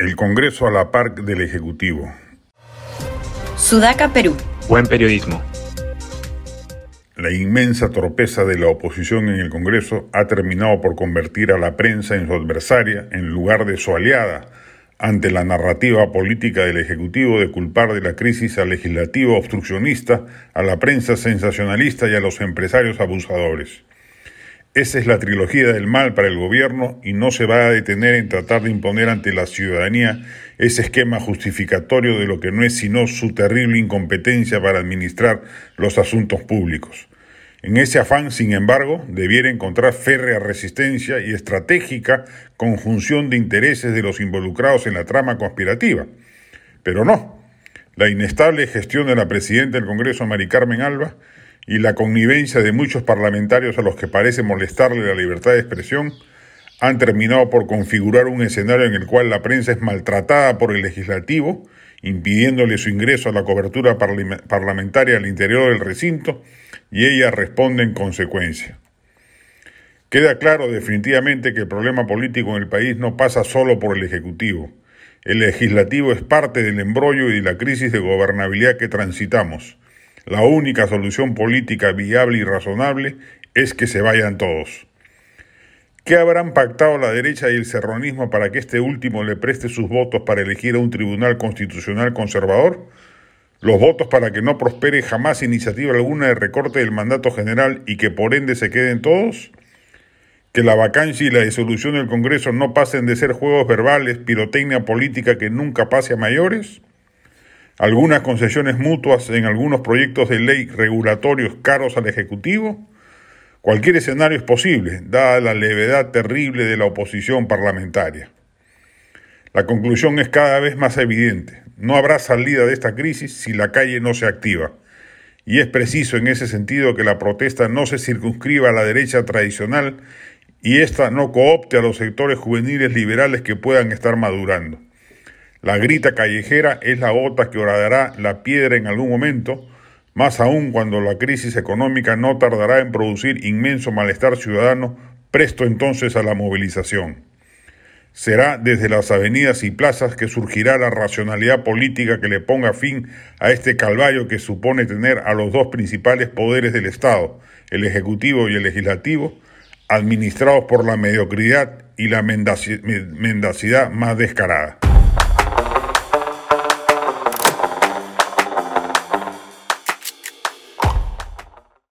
El Congreso a la par del Ejecutivo. Sudaca, Perú. Buen periodismo. La inmensa torpeza de la oposición en el Congreso ha terminado por convertir a la prensa en su adversaria en lugar de su aliada ante la narrativa política del Ejecutivo de culpar de la crisis al legislativo obstruccionista, a la prensa sensacionalista y a los empresarios abusadores. Esa es la trilogía del mal para el gobierno y no se va a detener en tratar de imponer ante la ciudadanía ese esquema justificatorio de lo que no es sino su terrible incompetencia para administrar los asuntos públicos. En ese afán, sin embargo, debiera encontrar férrea resistencia y estratégica conjunción de intereses de los involucrados en la trama conspirativa. Pero no. La inestable gestión de la presidenta del Congreso, Mari Carmen Alba, y la connivencia de muchos parlamentarios a los que parece molestarle la libertad de expresión han terminado por configurar un escenario en el cual la prensa es maltratada por el legislativo, impidiéndole su ingreso a la cobertura parlamentaria al interior del recinto, y ella responde en consecuencia. Queda claro definitivamente que el problema político en el país no pasa solo por el Ejecutivo. El legislativo es parte del embrollo y de la crisis de gobernabilidad que transitamos. La única solución política viable y razonable es que se vayan todos. ¿Qué habrán pactado la derecha y el serronismo para que este último le preste sus votos para elegir a un tribunal constitucional conservador? Los votos para que no prospere jamás iniciativa alguna de recorte del mandato general y que por ende se queden todos? ¿Que la vacancia y la disolución del Congreso no pasen de ser juegos verbales, pirotecnia política que nunca pase a mayores? Algunas concesiones mutuas en algunos proyectos de ley regulatorios caros al Ejecutivo? Cualquier escenario es posible, dada la levedad terrible de la oposición parlamentaria. La conclusión es cada vez más evidente. No habrá salida de esta crisis si la calle no se activa. Y es preciso en ese sentido que la protesta no se circunscriba a la derecha tradicional y ésta no coopte a los sectores juveniles liberales que puedan estar madurando. La grita callejera es la gota que horadará la piedra en algún momento, más aún cuando la crisis económica no tardará en producir inmenso malestar ciudadano, presto entonces a la movilización. Será desde las avenidas y plazas que surgirá la racionalidad política que le ponga fin a este calvario que supone tener a los dos principales poderes del Estado, el Ejecutivo y el Legislativo, administrados por la mediocridad y la mendacidad más descarada.